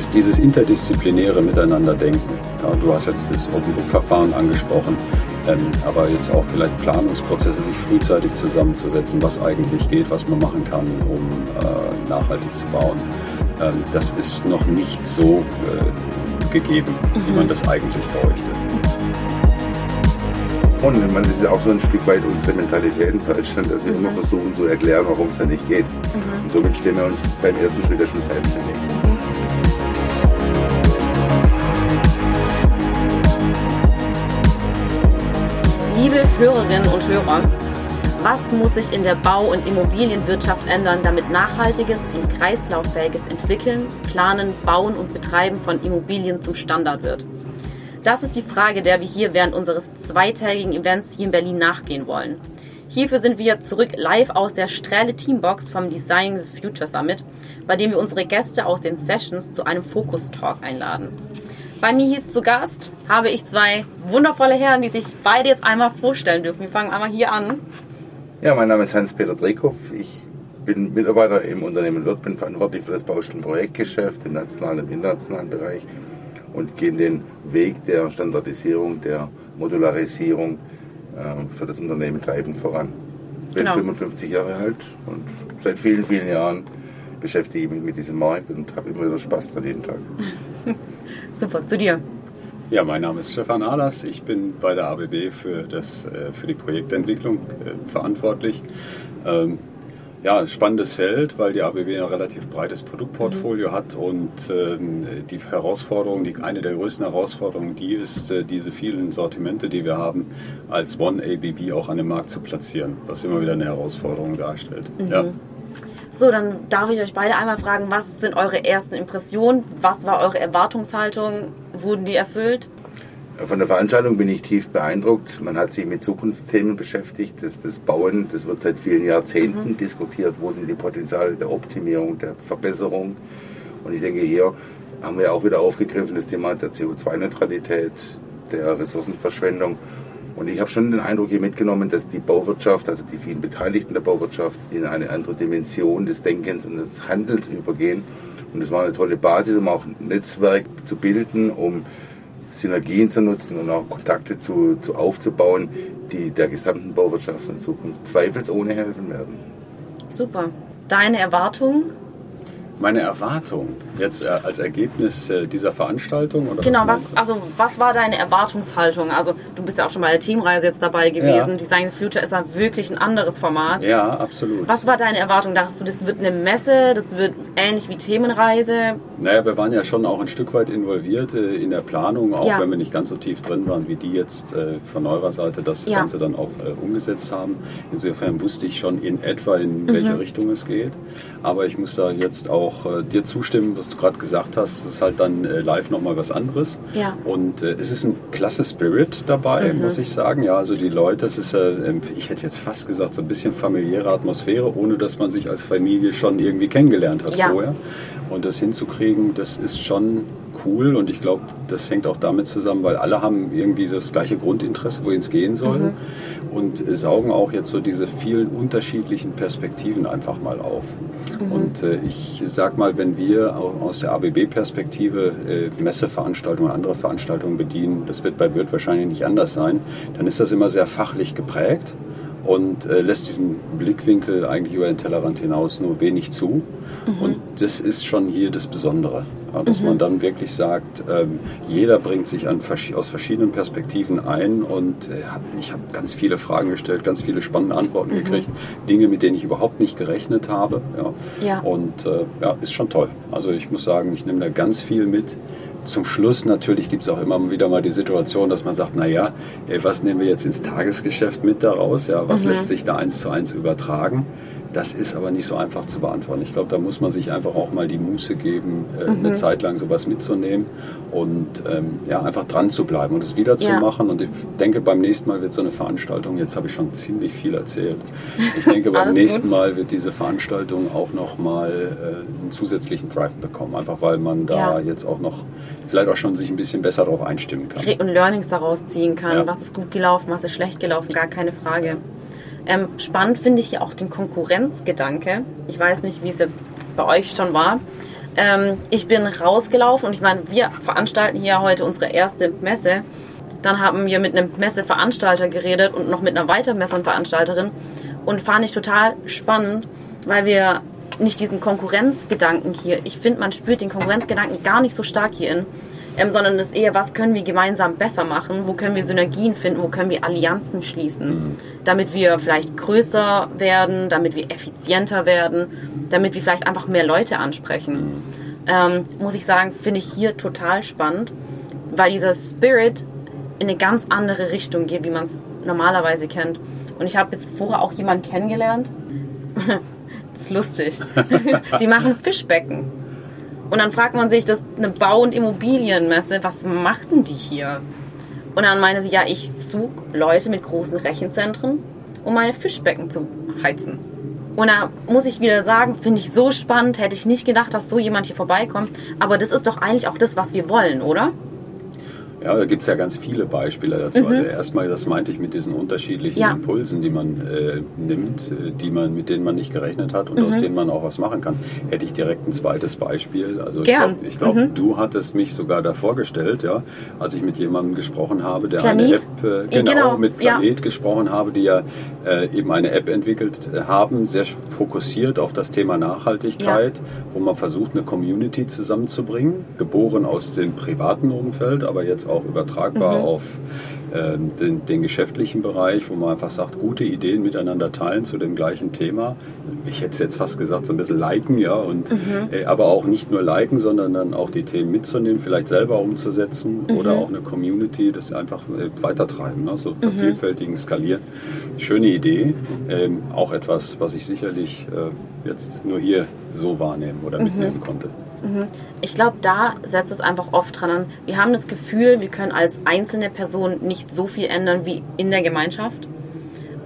dieses, dieses interdisziplinäre Miteinanderdenken. Ja, du hast jetzt das Open Book Verfahren angesprochen, ähm, aber jetzt auch vielleicht Planungsprozesse, sich frühzeitig zusammenzusetzen, was eigentlich geht, was man machen kann, um äh, nachhaltig zu bauen. Ähm, das ist noch nicht so äh, gegeben, mhm. wie man das eigentlich bräuchte. Und man ist ja auch so ein Stück weit unsere Mentalität in Deutschland, dass wir mhm. immer versuchen zu erklären, warum es da nicht geht. Mhm. Und somit stehen wir uns beim ersten Schritt ja schon selbstständig. Liebe Hörerinnen und Hörer, was muss sich in der Bau- und Immobilienwirtschaft ändern, damit nachhaltiges und kreislauffähiges Entwickeln, Planen, Bauen und Betreiben von Immobilien zum Standard wird? Das ist die Frage, der wir hier während unseres zweitägigen Events hier in Berlin nachgehen wollen. Hierfür sind wir zurück live aus der Strähle Teambox vom Design the Future Summit, bei dem wir unsere Gäste aus den Sessions zu einem Fokus Talk einladen. Bei mir hier zu Gast habe ich zwei wundervolle Herren, die sich beide jetzt einmal vorstellen dürfen. Wir fangen einmal hier an. Ja, mein Name ist Hans-Peter Drekow. Ich bin Mitarbeiter im Unternehmen Wirt, bin verantwortlich für das Baustellenprojektgeschäft im nationalen und internationalen Bereich und gehen den Weg der Standardisierung, der Modularisierung äh, für das Unternehmen treibend voran. Ich bin genau. 55 Jahre alt und seit vielen, vielen Jahren beschäftige ich mich mit diesem Markt und habe immer wieder Spaß dran jeden Tag. Super, zu dir. Ja, mein Name ist Stefan Ahlers. Ich bin bei der ABB für, das, äh, für die Projektentwicklung äh, verantwortlich. Ähm, ja, spannendes Feld, weil die ABB ein relativ breites Produktportfolio mhm. hat und ähm, die Herausforderung, die, eine der größten Herausforderungen, die ist, äh, diese vielen Sortimente, die wir haben, als One ABB auch an dem Markt zu platzieren, was immer wieder eine Herausforderung darstellt. Mhm. Ja. So, dann darf ich euch beide einmal fragen, was sind eure ersten Impressionen? Was war eure Erwartungshaltung? Wurden die erfüllt? Von der Veranstaltung bin ich tief beeindruckt. Man hat sich mit Zukunftsthemen beschäftigt. Das, das Bauen, das wird seit vielen Jahrzehnten mhm. diskutiert. Wo sind die Potenziale der Optimierung, der Verbesserung? Und ich denke, hier haben wir auch wieder aufgegriffen das Thema der CO2-Neutralität, der Ressourcenverschwendung. Und ich habe schon den Eindruck hier mitgenommen, dass die Bauwirtschaft, also die vielen Beteiligten der Bauwirtschaft, in eine andere Dimension des Denkens und des Handels übergehen. Und es war eine tolle Basis, um auch ein Netzwerk zu bilden, um Synergien zu nutzen und auch Kontakte zu, zu aufzubauen, die der gesamten Bauwirtschaft in Zukunft zweifelsohne helfen werden. Super. Deine Erwartungen meine Erwartung jetzt äh, als Ergebnis äh, dieser Veranstaltung? Oder genau, was, was also was war deine Erwartungshaltung? Also du bist ja auch schon bei der Teamreise jetzt dabei gewesen. Ja. Design Future ist ja wirklich ein anderes Format. Ja, absolut. Was war deine Erwartung? Dachtest du, das wird eine Messe, das wird ähnlich wie Themenreise? Naja, wir waren ja schon auch ein Stück weit involviert äh, in der Planung, auch ja. wenn wir nicht ganz so tief drin waren, wie die jetzt von eurer Seite das ja. Ganze dann auch umgesetzt haben. Insofern wusste ich schon in etwa, in mhm. welche Richtung es geht. Aber ich muss da jetzt auch dir zustimmen, was du gerade gesagt hast. Es ist halt dann äh, live nochmal was anderes. Ja. Und äh, es ist ein klasse Spirit dabei, mhm. muss ich sagen. Ja, also die Leute, es ist, äh, ich hätte jetzt fast gesagt, so ein bisschen familiäre Atmosphäre, ohne dass man sich als Familie schon irgendwie kennengelernt hat ja. vorher. Und das hinzukriegen, das ist schon cool und ich glaube, das hängt auch damit zusammen, weil alle haben irgendwie das gleiche Grundinteresse, wohin es gehen soll mhm. und saugen auch jetzt so diese vielen unterschiedlichen Perspektiven einfach mal auf. Mhm. Und äh, ich sag mal, wenn wir aus der ABB-Perspektive äh, Messeveranstaltungen, andere Veranstaltungen bedienen, das wird bei Wirt wahrscheinlich nicht anders sein, dann ist das immer sehr fachlich geprägt und äh, lässt diesen Blickwinkel eigentlich über den Tellerrand hinaus nur wenig zu. Mhm. Und das ist schon hier das Besondere, dass mhm. man dann wirklich sagt, ähm, jeder bringt sich an, aus verschiedenen Perspektiven ein und äh, ich habe ganz viele Fragen gestellt, ganz viele spannende Antworten mhm. gekriegt, Dinge, mit denen ich überhaupt nicht gerechnet habe. Ja. ja. Und äh, ja, ist schon toll. Also ich muss sagen, ich nehme da ganz viel mit zum Schluss natürlich gibt es auch immer wieder mal die Situation, dass man sagt, naja, was nehmen wir jetzt ins Tagesgeschäft mit daraus? Ja, was mhm. lässt sich da eins zu eins übertragen? Das ist aber nicht so einfach zu beantworten. Ich glaube, da muss man sich einfach auch mal die Muße geben, äh, mhm. eine Zeit lang sowas mitzunehmen und ähm, ja, einfach dran zu bleiben und es wieder zu ja. machen. Und ich denke, beim nächsten Mal wird so eine Veranstaltung, jetzt habe ich schon ziemlich viel erzählt, ich denke, beim nächsten gut. Mal wird diese Veranstaltung auch nochmal äh, einen zusätzlichen Drive bekommen, einfach weil man da ja. jetzt auch noch vielleicht auch schon sich ein bisschen besser darauf einstimmen kann. Und Learnings daraus ziehen kann. Ja. Was ist gut gelaufen, was ist schlecht gelaufen, gar keine Frage. Ähm, spannend finde ich ja auch den Konkurrenzgedanke. Ich weiß nicht, wie es jetzt bei euch schon war, Ähm, ich bin rausgelaufen und ich meine, wir veranstalten hier heute unsere erste Messe. Dann haben wir mit einem Messeveranstalter geredet und noch mit einer weiteren Messenveranstalterin und fand ich total spannend, weil wir nicht diesen Konkurrenzgedanken hier, ich finde, man spürt den Konkurrenzgedanken gar nicht so stark hierin, ähm, sondern es ist eher, was können wir gemeinsam besser machen, wo können wir Synergien finden, wo können wir Allianzen schließen, mhm. damit wir vielleicht größer werden, damit wir effizienter werden, damit wir vielleicht einfach mehr Leute ansprechen. Mhm. Ähm, muss ich sagen, finde ich hier total spannend, weil dieser Spirit in eine ganz andere Richtung geht, wie man es normalerweise kennt. Und ich habe jetzt vorher auch jemanden kennengelernt. das ist lustig. Die machen Fischbecken. Und dann fragt man sich, das ist eine Bau- und Immobilienmesse, was machten die hier? Und dann meine sie, ja, ich suche Leute mit großen Rechenzentren, um meine Fischbecken zu heizen. Und da muss ich wieder sagen, finde ich so spannend, hätte ich nicht gedacht, dass so jemand hier vorbeikommt. Aber das ist doch eigentlich auch das, was wir wollen, oder? Ja, da gibt es ja ganz viele Beispiele dazu. Mhm. Also erstmal, das meinte ich mit diesen unterschiedlichen ja. Impulsen, die man äh, nimmt, äh, die man, mit denen man nicht gerechnet hat und mhm. aus denen man auch was machen kann. Hätte ich direkt ein zweites Beispiel. Also Gern. ich glaube, glaub, mhm. du hattest mich sogar da vorgestellt, ja, als ich mit jemandem gesprochen habe, der Planet? eine App, äh, genau, genau, mit Planet ja. gesprochen habe, die ja äh, eben eine App entwickelt äh, haben, sehr fokussiert auf das Thema Nachhaltigkeit, ja. wo man versucht, eine Community zusammenzubringen, geboren aus dem privaten Umfeld, aber jetzt auch übertragbar mhm. auf äh, den, den, geschäftlichen Bereich, wo man einfach sagt, gute Ideen miteinander teilen zu dem gleichen Thema. Ich hätte jetzt fast gesagt, so ein bisschen liken, ja, und mhm. äh, aber auch nicht nur liken, sondern dann auch die Themen mitzunehmen, vielleicht selber umzusetzen mhm. oder auch eine Community, das einfach äh, weitertreiben, ne? so mhm. vervielfältigen, skalieren. Schöne Idee, ähm, auch etwas, was ich sicherlich äh, jetzt nur hier so wahrnehmen oder mitnehmen mhm. konnte. Mhm. Ich glaube, da setzt es einfach oft dran an. Wir haben das Gefühl, wir können als einzelne Person nicht so viel ändern wie in der Gemeinschaft.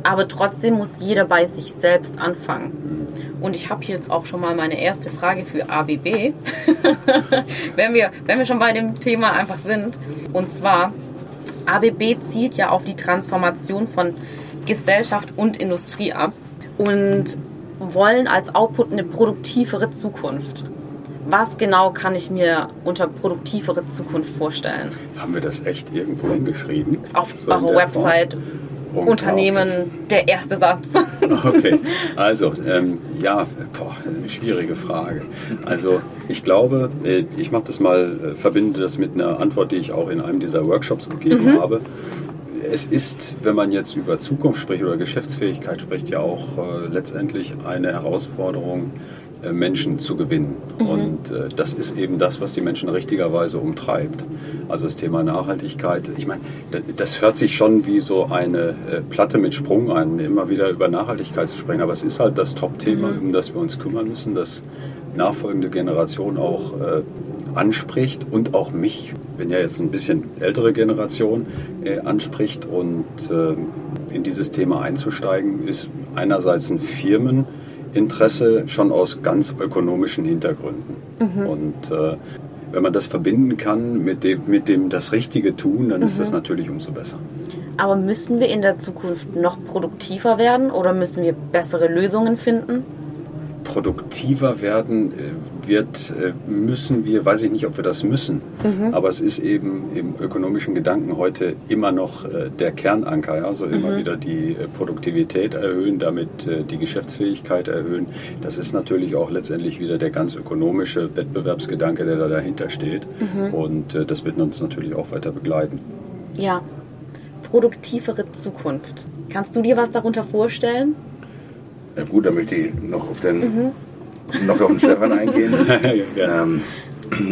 Aber trotzdem muss jeder bei sich selbst anfangen. Und ich habe jetzt auch schon mal meine erste Frage für ABB, wenn, wir, wenn wir schon bei dem Thema einfach sind. Und zwar, ABB zielt ja auf die Transformation von Gesellschaft und Industrie ab und wollen als Output eine produktivere Zukunft was genau kann ich mir unter produktivere Zukunft vorstellen? Haben wir das echt irgendwo hingeschrieben? Ist auf so eurer Website. Unternehmen, der erste Satz. Okay, also ähm, ja, boah, eine schwierige Frage. Also ich glaube, äh, ich mache das mal, äh, verbinde das mit einer Antwort, die ich auch in einem dieser Workshops gegeben mhm. habe. Es ist, wenn man jetzt über Zukunft spricht oder Geschäftsfähigkeit spricht, ja auch äh, letztendlich eine Herausforderung, Menschen zu gewinnen. Mhm. Und äh, das ist eben das, was die Menschen richtigerweise umtreibt. Also das Thema Nachhaltigkeit. Ich meine, das hört sich schon wie so eine äh, Platte mit Sprung an, immer wieder über Nachhaltigkeit zu sprechen. Aber es ist halt das Top-Thema, mhm. um das wir uns kümmern müssen, das nachfolgende Generation auch äh, anspricht und auch mich, bin ja jetzt ein bisschen ältere Generation, äh, anspricht. Und äh, in dieses Thema einzusteigen, ist einerseits ein Firmen- Interesse schon aus ganz ökonomischen Hintergründen. Mhm. Und äh, wenn man das verbinden kann mit dem, mit dem das Richtige tun, dann mhm. ist das mhm. natürlich umso besser. Aber müssen wir in der Zukunft noch produktiver werden oder müssen wir bessere Lösungen finden? produktiver werden äh, wird, äh, müssen wir, weiß ich nicht, ob wir das müssen, mhm. aber es ist eben im ökonomischen Gedanken heute immer noch äh, der Kernanker, also immer mhm. wieder die Produktivität erhöhen, damit die Geschäftsfähigkeit erhöhen. Das ist natürlich auch letztendlich wieder der ganz ökonomische Wettbewerbsgedanke, der da dahinter steht mhm. und das wird uns natürlich auch weiter begleiten. Ja, produktivere Zukunft. Kannst du dir was darunter vorstellen? Ja gut, da möchte ich noch auf den, mhm. Noch auf den Stefan eingehen. ja. ähm,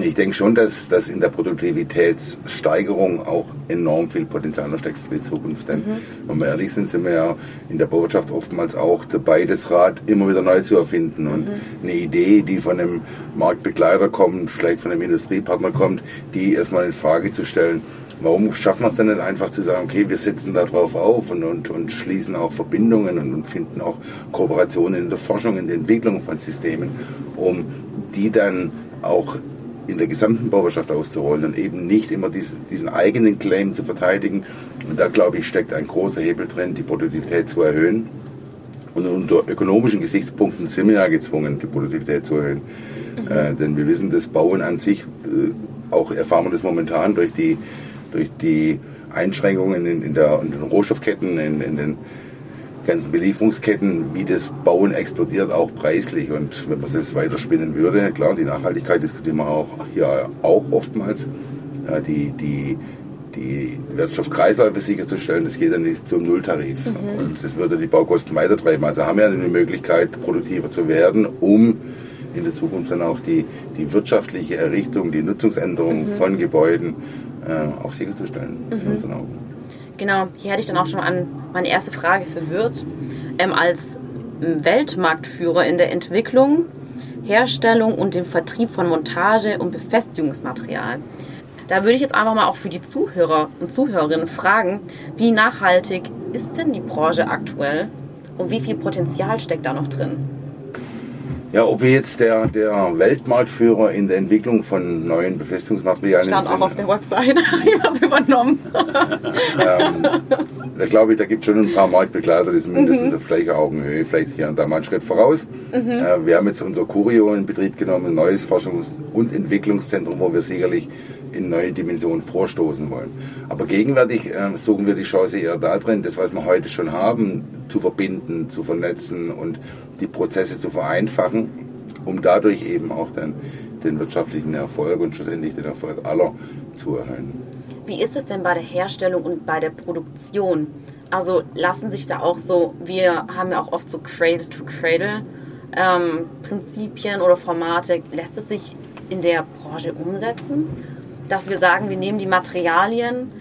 ich denke schon, dass, dass in der Produktivitätssteigerung auch enorm viel Potenzial noch steckt für die Zukunft. Denn, mhm. wenn wir ehrlich sind, sind wir ja in der Bauwirtschaft oftmals auch dabei, das Rad immer wieder neu zu erfinden. Und mhm. eine Idee, die von einem Marktbegleiter kommt, vielleicht von einem Industriepartner kommt, die erstmal in Frage zu stellen warum schaffen wir es denn nicht einfach zu sagen, okay, wir setzen da drauf auf und, und, und schließen auch Verbindungen und, und finden auch Kooperationen in der Forschung, in der Entwicklung von Systemen, um die dann auch in der gesamten Bauwirtschaft auszurollen und eben nicht immer diesen, diesen eigenen Claim zu verteidigen. Und da, glaube ich, steckt ein großer Hebel drin, die Produktivität zu erhöhen. Und unter ökonomischen Gesichtspunkten sind wir ja gezwungen, die Produktivität zu erhöhen. Mhm. Äh, denn wir wissen, das Bauen an sich, äh, auch erfahren wir das momentan durch die, durch die Einschränkungen in, in, der, in den Rohstoffketten, in, in den ganzen Belieferungsketten, wie das Bauen explodiert, auch preislich. Und wenn man das weiterspinnen würde, klar, die Nachhaltigkeit diskutieren wir auch hier auch oftmals. Die, die, die Wertstoffkreisläufe sicherzustellen, das geht dann nicht zum Nulltarif. Mhm. Und das würde die Baukosten weitertreiben. Also haben wir eine Möglichkeit, produktiver zu werden, um in der Zukunft dann auch die, die wirtschaftliche Errichtung, die Nutzungsänderung mhm. von Gebäuden äh, auch sicherzustellen mhm. in unseren Augen. Genau, hier hätte ich dann auch schon an meine erste Frage verwirrt. Ähm, als Weltmarktführer in der Entwicklung, Herstellung und dem Vertrieb von Montage- und Befestigungsmaterial da würde ich jetzt einfach mal auch für die Zuhörer und Zuhörerinnen fragen, wie nachhaltig ist denn die Branche aktuell und wie viel Potenzial steckt da noch drin? Ja, ob wir jetzt der, der Weltmarktführer in der Entwicklung von neuen Befestigungsmaterialien Stand sind. Stand auch auf der Website, ich habe es übernommen. ähm, da glaube ich, da gibt es schon ein paar Marktbegleiter, die sind mindestens mhm. auf gleicher Augenhöhe, vielleicht hier und da mal einen Schritt voraus. Mhm. Äh, wir haben jetzt unser Curio in Betrieb genommen, ein neues Forschungs- und Entwicklungszentrum, wo wir sicherlich in neue Dimensionen vorstoßen wollen. Aber gegenwärtig äh, suchen wir die Chance eher darin, das, was wir heute schon haben, zu verbinden, zu vernetzen und die Prozesse zu vereinfachen, um dadurch eben auch dann den wirtschaftlichen Erfolg und schlussendlich den Erfolg aller zu erhöhen. Wie ist es denn bei der Herstellung und bei der Produktion? Also lassen sich da auch so, wir haben ja auch oft so Cradle-to-Cradle ähm, Prinzipien oder Formate, lässt es sich in der Branche umsetzen? Dass wir sagen, wir nehmen die Materialien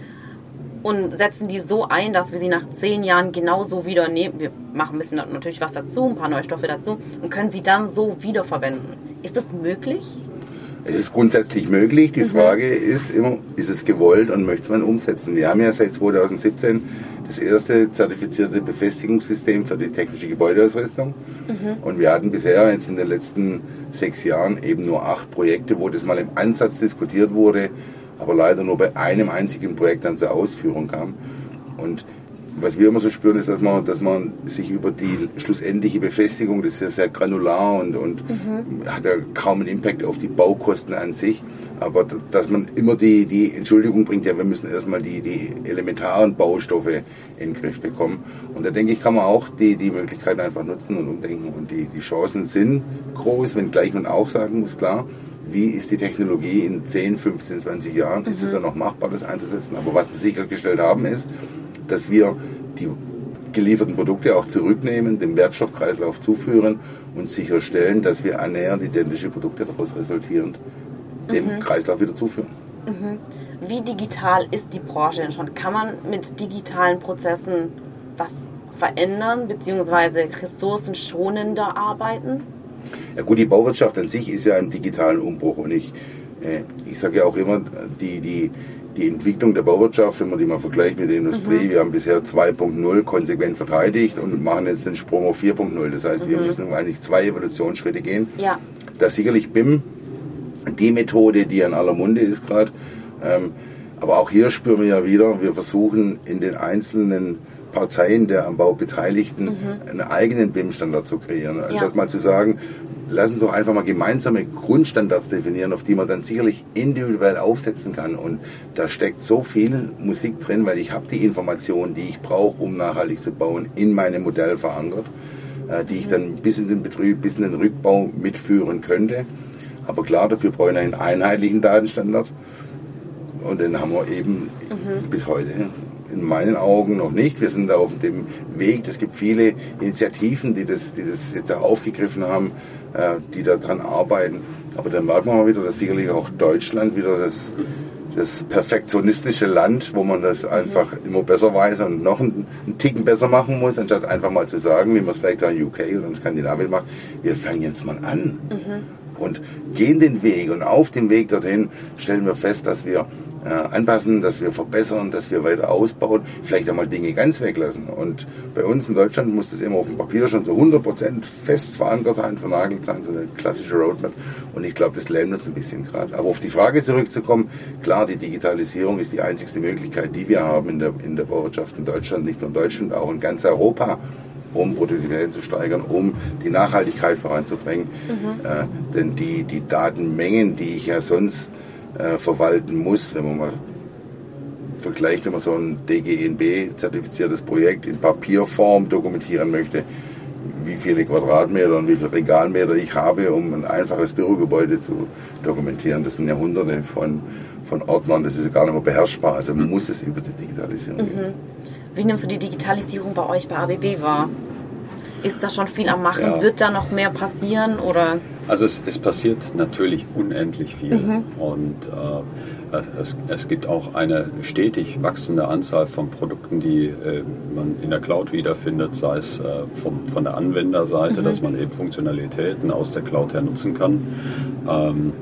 und setzen die so ein, dass wir sie nach zehn Jahren genauso wieder nehmen. Wir machen ein bisschen natürlich was dazu, ein paar neue Stoffe dazu und können sie dann so wiederverwenden. Ist das möglich? Es ist grundsätzlich möglich. Die mhm. Frage ist immer, ist es gewollt und möchte man umsetzen? Wir haben ja seit 2017 das erste zertifizierte Befestigungssystem für die technische Gebäudeausrüstung. Mhm. Und wir hatten bisher jetzt in den letzten sechs Jahren eben nur acht Projekte, wo das mal im Ansatz diskutiert wurde, aber leider nur bei einem einzigen Projekt dann zur Ausführung kam. Und was wir immer so spüren, ist, dass man, dass man sich über die schlussendliche Befestigung, das ist ja sehr granular und, und mhm. hat ja kaum einen Impact auf die Baukosten an sich, aber dass man immer die, die Entschuldigung bringt, ja, wir müssen erstmal die, die elementaren Baustoffe in den Griff bekommen. Und da denke ich, kann man auch die, die Möglichkeiten einfach nutzen und umdenken. Und die, die Chancen sind groß, wenngleich man auch sagen muss, klar, wie ist die Technologie in 10, 15, 20 Jahren? Mhm. Ist es mhm. dann noch machbar, das einzusetzen? Aber was wir sichergestellt haben, ist, dass wir die gelieferten Produkte auch zurücknehmen, dem Wertstoffkreislauf zuführen und sicherstellen, dass wir annähernd identische Produkte daraus resultierend dem mhm. Kreislauf wieder zuführen. Mhm. Wie digital ist die Branche denn schon? Kann man mit digitalen Prozessen was verändern bzw. ressourcenschonender arbeiten? Ja gut, die Bauwirtschaft an sich ist ja im digitalen Umbruch und ich, äh, ich sage ja auch immer, die, die, die Entwicklung der Bauwirtschaft, wenn man die mal vergleicht mit der Industrie, mhm. wir haben bisher 2.0 konsequent verteidigt und machen jetzt den Sprung auf 4.0. Das heißt, mhm. wir müssen eigentlich zwei Evolutionsschritte gehen. Ja. Da sicherlich BIM die Methode, die in aller Munde ist gerade. Ähm, aber auch hier spüren wir ja wieder, wir versuchen in den einzelnen Parteien der am Bau Beteiligten mhm. einen eigenen BIM-Standard zu kreieren. Also ja. mal zu sagen, lassen uns doch einfach mal gemeinsame Grundstandards definieren, auf die man dann sicherlich individuell aufsetzen kann. Und da steckt so viel Musik drin, weil ich habe die Informationen, die ich brauche, um nachhaltig zu bauen, in meinem Modell verankert, äh, die ich dann bis in den Betrieb, bis in den Rückbau mitführen könnte. Aber klar, dafür brauche ich einen einheitlichen Datenstandard. Und den haben wir eben mhm. bis heute in meinen Augen noch nicht. Wir sind da auf dem Weg. Es gibt viele Initiativen, die das, die das jetzt auch aufgegriffen haben, äh, die daran arbeiten. Aber dann merkt man mal wieder, dass sicherlich auch Deutschland wieder das, das perfektionistische Land, wo man das einfach immer besser weiß und noch einen, einen Ticken besser machen muss, anstatt einfach mal zu sagen, wie man es vielleicht in UK oder in Skandinavien macht, wir fangen jetzt mal an. Mhm und gehen den Weg. Und auf dem Weg dorthin stellen wir fest, dass wir äh, anpassen, dass wir verbessern, dass wir weiter ausbauen, vielleicht einmal Dinge ganz weglassen. Und bei uns in Deutschland muss das immer auf dem Papier schon so 100% fest verankert sein, vernagelt sein, so eine klassische Roadmap. Und ich glaube, das lernen uns ein bisschen gerade. Aber auf die Frage zurückzukommen, klar, die Digitalisierung ist die einzigste Möglichkeit, die wir haben in der, in der Bauwirtschaft in Deutschland, nicht nur in Deutschland, auch in ganz Europa um Produktivität zu steigern, um die Nachhaltigkeit voranzubringen. Mhm. Äh, denn die, die Datenmengen, die ich ja sonst äh, verwalten muss, wenn man mal vergleicht, wenn man so ein DGNB-zertifiziertes Projekt in Papierform dokumentieren möchte, wie viele Quadratmeter und wie viele Regalmeter ich habe, um ein einfaches Bürogebäude zu dokumentieren. Das sind ja hunderte von, von Ordnern, das ist ja gar nicht mehr beherrschbar. Also man muss es über die Digitalisierung mhm. gehen. Wie nimmst du die Digitalisierung bei euch bei ABB wahr? Ist da schon viel am Machen? Ja. Wird da noch mehr passieren? Oder? Also es, es passiert natürlich unendlich viel. Mhm. Und äh, es, es, gibt auch eine stetig wachsende Anzahl von Produkten, die äh, man in der Cloud wiederfindet, sei es äh, vom, von der Anwenderseite, mhm. dass man eben Funktionalitäten aus der Cloud her nutzen kann. Ähm,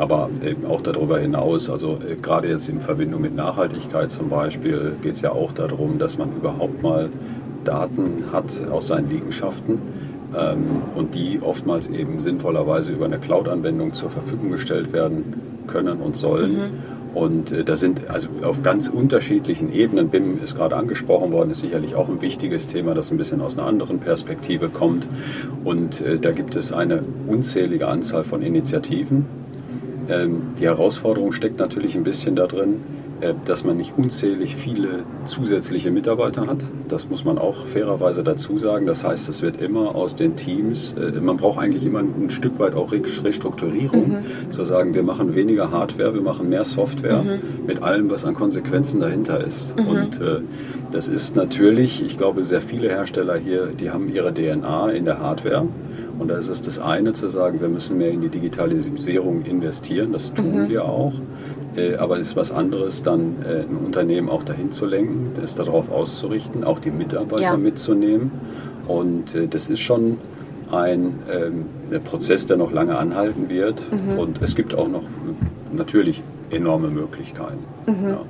aber eben auch darüber hinaus, also äh, gerade jetzt in Verbindung mit Nachhaltigkeit zum Beispiel, geht es ja auch darum, dass man überhaupt mal Daten hat aus seinen Liegenschaften ähm, und die oftmals eben sinnvollerweise über eine Cloud-Anwendung zur Verfügung gestellt werden können und sollen. Mhm. Und äh, da sind also auf ganz unterschiedlichen Ebenen, BIM ist gerade angesprochen worden, ist sicherlich auch ein wichtiges Thema, das ein bisschen aus einer anderen Perspektive kommt. Und äh, da gibt es eine unzählige Anzahl von Initiativen, ähm, die Herausforderung steckt natürlich ein bisschen darin, äh, dass man nicht unzählig viele zusätzliche Mitarbeiter hat. Das muss man auch fairerweise dazu sagen. Das heißt, es wird immer aus den Teams, äh, man braucht eigentlich immer ein Stück weit auch Restrukturierung, mhm. zu sagen, wir machen weniger Hardware, wir machen mehr Software mhm. mit allem, was an Konsequenzen dahinter ist. Mhm. Und äh, das ist natürlich, ich glaube, sehr viele Hersteller hier, die haben ihre DNA in der Hardware. Und da ist es das eine zu sagen, wir müssen mehr in die Digitalisierung investieren, das tun mhm. wir auch. Äh, aber es ist was anderes, dann äh, ein Unternehmen auch dahin zu lenken, es darauf auszurichten, auch die Mitarbeiter ja. mitzunehmen. Und äh, das ist schon ein, ähm, Prozess, der noch lange anhalten wird. Mhm. Und es gibt auch noch natürlich enorme Möglichkeiten. Mhm. Ja.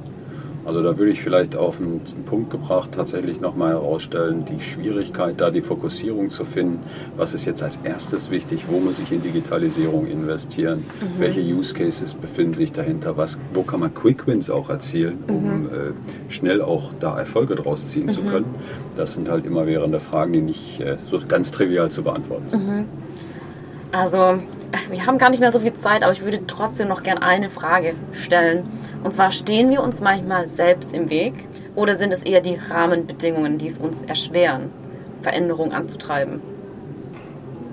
Also da würde ich vielleicht auf einen Punkt gebracht tatsächlich nochmal herausstellen, die Schwierigkeit, da die Fokussierung zu finden. Was ist jetzt als erstes wichtig? Wo muss ich in Digitalisierung investieren? Mhm. Welche Use Cases befinden sich dahinter? Was, wo kann man Quick Wins auch erzielen, um mhm. äh, schnell auch da Erfolge draus ziehen mhm. zu können? Das sind halt immerwährende Fragen, die nicht äh, so ganz trivial zu beantworten sind. Mhm. Also wir haben gar nicht mehr so viel Zeit, aber ich würde trotzdem noch gerne eine Frage stellen. Und zwar stehen wir uns manchmal selbst im Weg oder sind es eher die Rahmenbedingungen, die es uns erschweren, Veränderungen anzutreiben?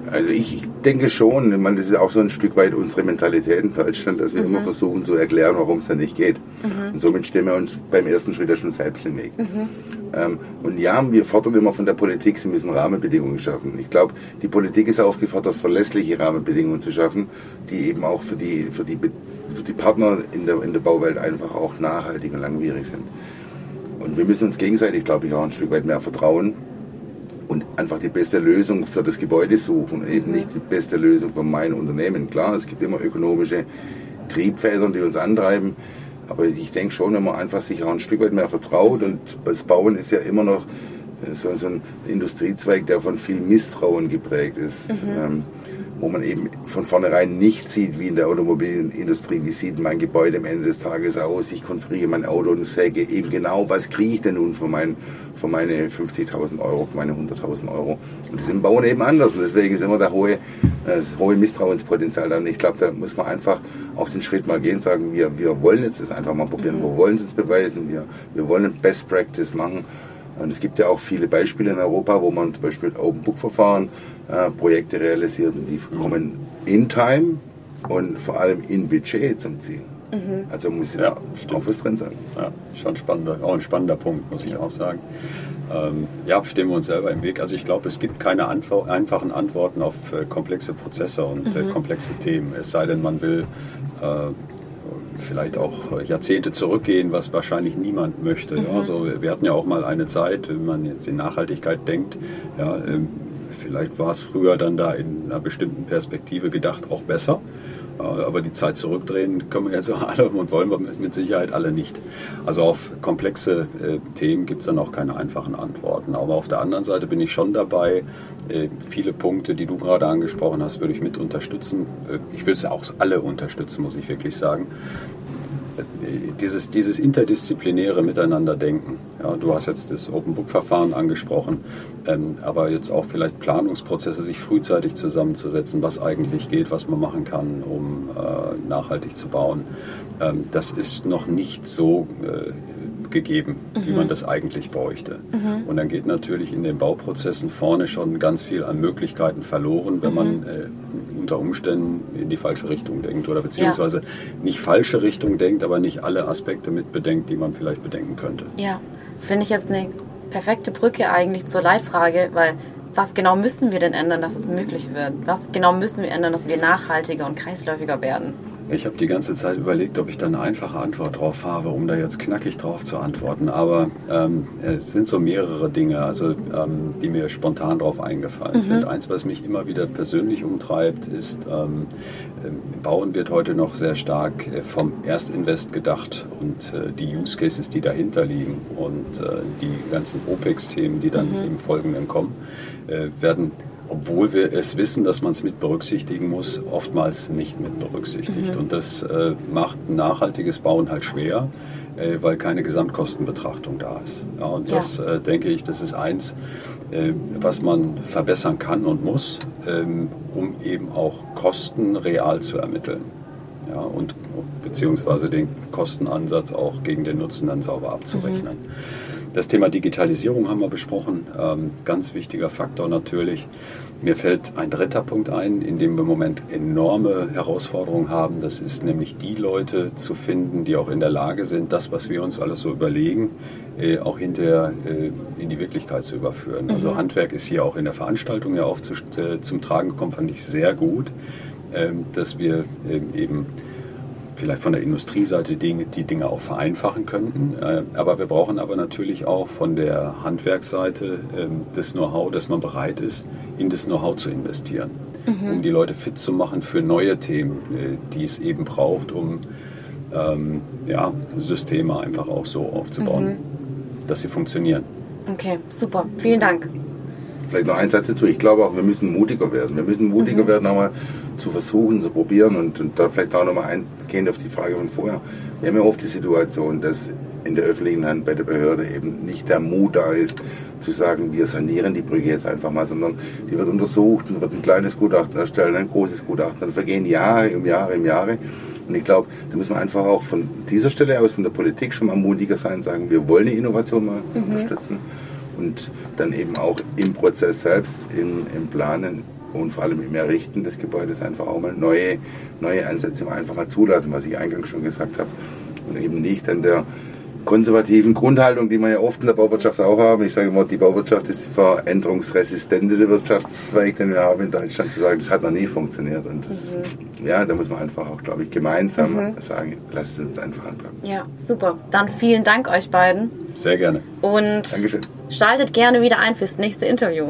Also ich, ich denke schon, ich meine, das ist auch so ein Stück weit unsere Mentalität in Deutschland, dass wir mhm. immer versuchen zu erklären, warum es da nicht geht. Mhm. Und somit stehen wir uns beim ersten Schritt ja schon selbst im Weg. Mhm. Ähm, und ja, wir fordern immer von der Politik, sie müssen Rahmenbedingungen schaffen. Ich glaube, die Politik ist aufgefordert, verlässliche Rahmenbedingungen zu schaffen, die eben auch für die, für die, die Partner in der, in der Bauwelt einfach auch nachhaltig und langwierig sind. Und wir müssen uns gegenseitig, glaube ich, auch ein Stück weit mehr vertrauen und einfach die beste Lösung für das Gebäude suchen und eben nicht die beste Lösung für mein Unternehmen. Klar, es gibt immer ökonomische Triebfedern, die uns antreiben, aber ich denke schon, wenn man einfach sich auch ein Stück weit mehr vertraut und das Bauen ist ja immer noch so, so ein Industriezweig, der von viel Misstrauen geprägt ist. Mhm. Wo man eben von vornherein nicht sieht, wie in der Automobilindustrie, wie sieht mein Gebäude am Ende des Tages aus. Ich konfiguriere mein Auto und sage eben genau, was kriege ich denn nun für, mein, für meine 50.000 Euro, für meine 100.000 Euro. Und das ist im Bauen eben anders. Und deswegen ist immer der hohe, das hohe Misstrauenspotenzial da. Und ich glaube, da muss man einfach auch den Schritt mal gehen sagen, wir, wir wollen jetzt das einfach mal probieren. Mhm. Wir wollen es uns beweisen. Wir, wir wollen Best Practice machen. Und es gibt ja auch viele Beispiele in Europa, wo man zum Beispiel mit Open Book Verfahren äh, Projekte realisiert und die kommen in Time und vor allem in Budget zum Ziel. Mhm. Also muss ja, auch was drin sein. Ja, schon spannender, auch ein spannender Punkt, muss ich auch sagen. Ähm, ja, stehen wir uns selber im Weg. Also ich glaube, es gibt keine Antwo einfachen Antworten auf äh, komplexe Prozesse und äh, mhm. äh, komplexe Themen. Es sei denn, man will äh, vielleicht auch Jahrzehnte zurückgehen, was wahrscheinlich niemand möchte. Mhm. Ja, also wir hatten ja auch mal eine Zeit, wenn man jetzt in Nachhaltigkeit denkt, ja, ähm, vielleicht war es früher dann da in einer bestimmten Perspektive gedacht auch besser. Aber die Zeit zurückdrehen können wir jetzt alle und wollen wir mit Sicherheit alle nicht. Also auf komplexe äh, Themen gibt es dann auch keine einfachen Antworten. Aber auf der anderen Seite bin ich schon dabei, äh, viele Punkte, die du gerade angesprochen hast, würde ich mit unterstützen. Äh, ich will es ja auch alle unterstützen, muss ich wirklich sagen. Dieses, dieses interdisziplinäre Miteinanderdenken. Ja, du hast jetzt das Open Book Verfahren angesprochen, ähm, aber jetzt auch vielleicht Planungsprozesse, sich frühzeitig zusammenzusetzen, was eigentlich geht, was man machen kann, um äh, nachhaltig zu bauen. Ähm, das ist noch nicht so äh, gegeben, mhm. wie man mhm. das eigentlich bräuchte. Mhm. Und dann geht natürlich in den Bauprozessen vorne schon ganz viel an Möglichkeiten verloren, wenn mhm. man äh, unter Umständen in die falsche Richtung denkt oder beziehungsweise ja. nicht falsche Richtung denkt, aber nicht alle Aspekte mit bedenkt, die man vielleicht bedenken könnte. Ja, finde ich jetzt eine perfekte Brücke eigentlich zur Leitfrage, weil was genau müssen wir denn ändern, dass es möglich wird? Was genau müssen wir ändern, dass wir nachhaltiger und kreisläufiger werden? Ich habe die ganze Zeit überlegt, ob ich da eine einfache Antwort drauf habe, um da jetzt knackig drauf zu antworten. Aber ähm, es sind so mehrere Dinge, also ähm, die mir spontan drauf eingefallen mhm. sind. Eins, was mich immer wieder persönlich umtreibt, ist, ähm, äh, Bauen wird heute noch sehr stark äh, vom Erstinvest gedacht und äh, die Use Cases, die dahinter liegen und äh, die ganzen OPEX-Themen, die dann mhm. im Folgenden kommen, äh, werden obwohl wir es wissen, dass man es mit berücksichtigen muss, oftmals nicht mit berücksichtigt. Mhm. Und das äh, macht nachhaltiges Bauen halt schwer, äh, weil keine Gesamtkostenbetrachtung da ist. Ja, und ja. das äh, denke ich, das ist eins, äh, was man verbessern kann und muss, ähm, um eben auch Kosten real zu ermitteln. Ja, und beziehungsweise den Kostenansatz auch gegen den Nutzen dann sauber abzurechnen. Mhm. Das Thema Digitalisierung haben wir besprochen. Ähm, ganz wichtiger Faktor natürlich. Mir fällt ein dritter Punkt ein, in dem wir im Moment enorme Herausforderungen haben. Das ist nämlich die Leute zu finden, die auch in der Lage sind, das, was wir uns alles so überlegen, äh, auch hinterher äh, in die Wirklichkeit zu überführen. Also mhm. Handwerk ist hier auch in der Veranstaltung ja oft zu, äh, zum Tragen gekommen, fand ich sehr gut, ähm, dass wir ähm, eben vielleicht von der Industrieseite Dinge, die Dinge auch vereinfachen könnten. Äh, aber wir brauchen aber natürlich auch von der Handwerksseite ähm, das Know-how, dass man bereit ist, in das Know-how zu investieren, mhm. um die Leute fit zu machen für neue Themen, äh, die es eben braucht, um ähm, ja, Systeme einfach auch so aufzubauen, mhm. dass sie funktionieren. Okay, super. Vielen Dank. Vielleicht noch ein Satz dazu. Ich glaube auch, wir müssen mutiger werden. Wir müssen mutiger mhm. werden, nochmal zu versuchen, zu probieren und, und da vielleicht auch nochmal eingehen auf die Frage von vorher. Wir haben ja oft die Situation, dass in der öffentlichen Hand bei der Behörde eben nicht der Mut da ist, zu sagen, wir sanieren die Brücke jetzt einfach mal, sondern die wird untersucht und wird ein kleines Gutachten erstellen, ein großes Gutachten. Dann vergehen Jahre um Jahre um Jahre. Und ich glaube, da müssen wir einfach auch von dieser Stelle aus, von der Politik schon mal mutiger sein, sagen, wir wollen die Innovation mal mhm. unterstützen und dann eben auch im Prozess selbst, im, im Planen und vor allem im Errichten des Gebäudes einfach auch mal neue, neue Ansätze einfach mal zulassen, was ich eingangs schon gesagt habe. Und eben nicht an der konservativen Grundhaltung, die wir ja oft in der Bauwirtschaft auch haben. Ich sage immer, die Bauwirtschaft ist die veränderungsresistente Wirtschaftszweig, den wir haben in Deutschland, zu sagen, das hat noch nie funktioniert. Und das, mhm. ja, da muss man einfach auch, glaube ich, gemeinsam mhm. sagen, lass es uns einfach anpacken. Ja, super. Dann vielen Dank euch beiden. Sehr gerne. Und Dankeschön. schaltet gerne wieder ein fürs nächste Interview.